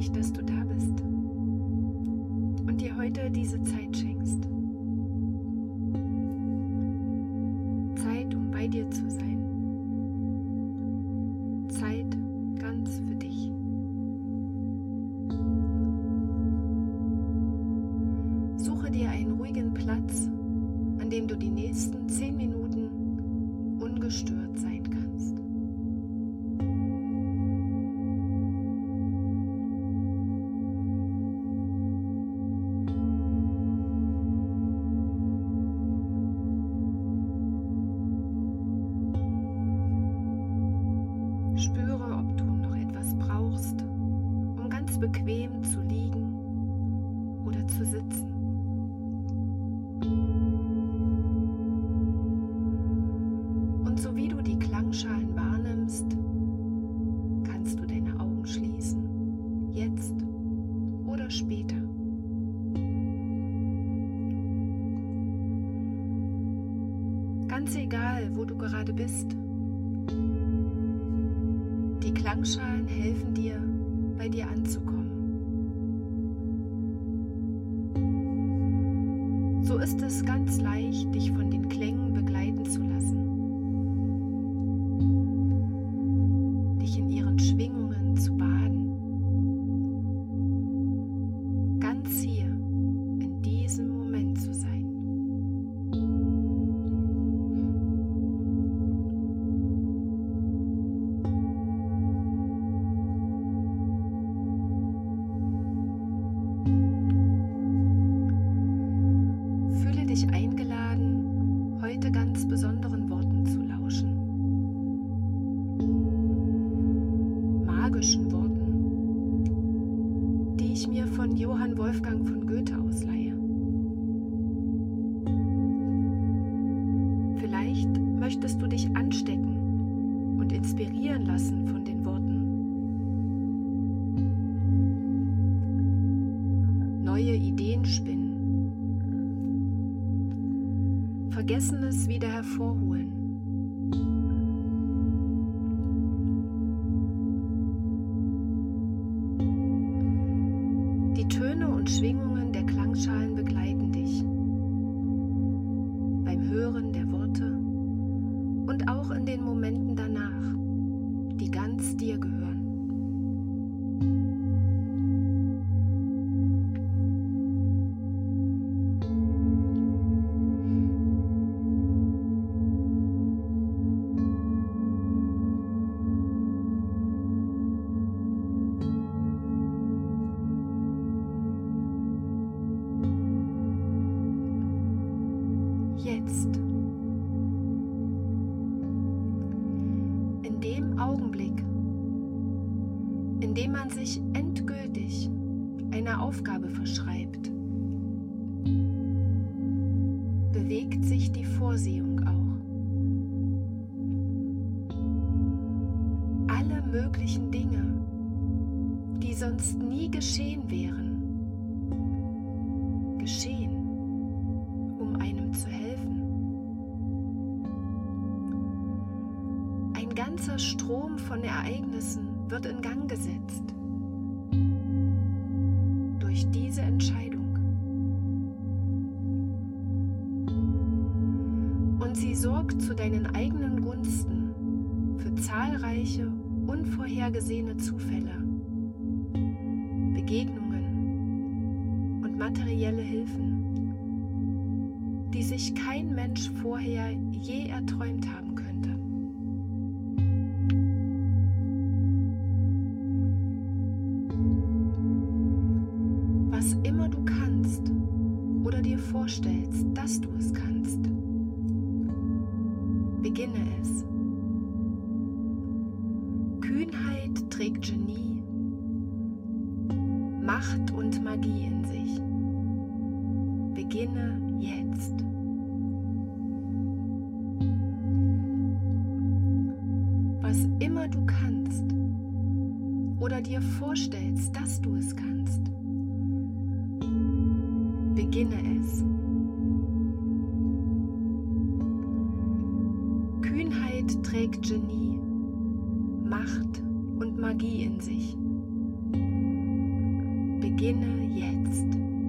mich, dass du da bist und dir heute diese Zeit schenkst. Zeit, um bei dir zu sein. Zeit ganz für dich. Suche dir einen ruhigen Platz, an dem du die nächsten zehn Minuten ungestört sein bequem zu liegen oder zu sitzen. Und so wie du die Klangschalen wahrnimmst, kannst du deine Augen schließen, jetzt oder später. Ganz egal, wo du gerade bist, die Klangschalen helfen dir, bei dir anzukommen. So ist es ganz leicht, dich von den Klängen begleiten zu lassen. Magischen Worten, die ich mir von Johann Wolfgang von Goethe ausleihe. Vielleicht möchtest du dich anstecken und inspirieren lassen von den Worten. Neue Ideen spinnen. Vergessenes wieder hervorholen. In dem man sich endgültig einer Aufgabe verschreibt, bewegt sich die Vorsehung auch. Alle möglichen Dinge, die sonst nie geschehen wären, geschehen, um einem zu helfen. Ein ganzer Strom von Ereignissen wird in Gang gesetzt durch diese Entscheidung. Und sie sorgt zu deinen eigenen Gunsten für zahlreiche unvorhergesehene Zufälle, Begegnungen und materielle Hilfen, die sich kein Mensch vorher je erträumt haben könnte. Macht und Magie in sich. Beginne jetzt. Was immer du kannst oder dir vorstellst, dass du es kannst, beginne es. Kühnheit trägt Genie, Macht und Magie in sich. Beginne jetzt.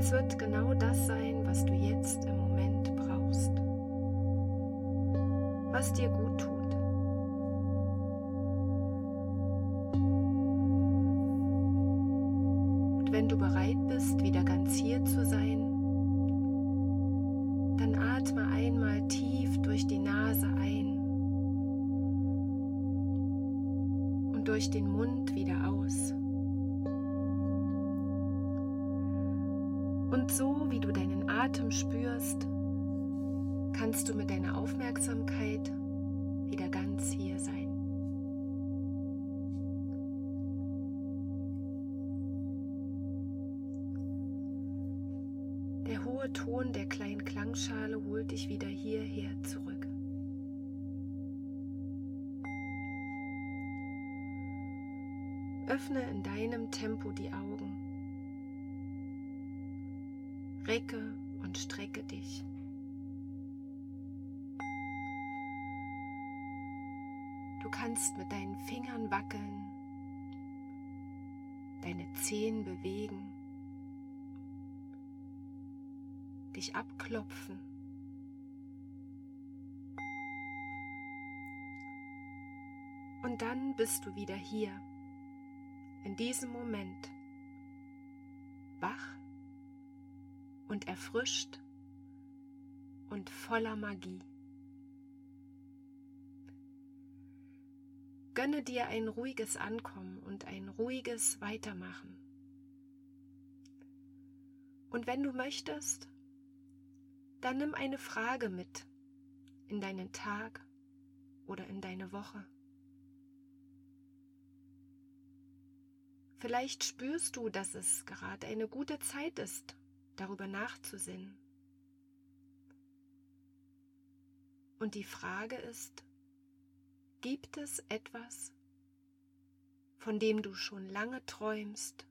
Es wird genau das sein, was du jetzt im Moment brauchst, was dir gut tut. Und wenn du bereit bist, wieder ganz hier zu sein, dann atme einmal tief durch die Nase ein und durch den Mund wieder aus. Und so wie du deinen Atem spürst, kannst du mit deiner Aufmerksamkeit wieder ganz hier sein. Der hohe Ton der kleinen Klangschale holt dich wieder hierher zurück. Öffne in deinem Tempo die Augen. Recke und strecke dich. Du kannst mit deinen Fingern wackeln, deine Zehen bewegen, dich abklopfen. Und dann bist du wieder hier, in diesem Moment, wach und erfrischt und voller Magie. Gönne dir ein ruhiges Ankommen und ein ruhiges Weitermachen. Und wenn du möchtest, dann nimm eine Frage mit in deinen Tag oder in deine Woche. Vielleicht spürst du, dass es gerade eine gute Zeit ist, darüber nachzusinnen. Und die Frage ist, gibt es etwas, von dem du schon lange träumst,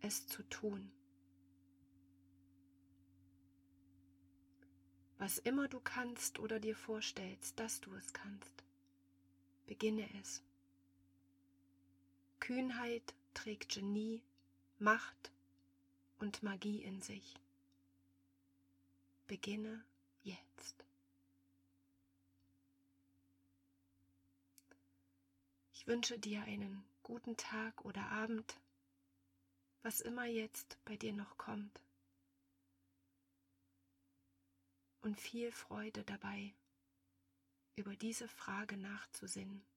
es zu tun? Was immer du kannst oder dir vorstellst, dass du es kannst, beginne es. Kühnheit trägt Genie, Macht und Magie in sich. Beginne jetzt. Ich wünsche dir einen guten Tag oder Abend, was immer jetzt bei dir noch kommt. Und viel Freude dabei, über diese Frage nachzusinnen.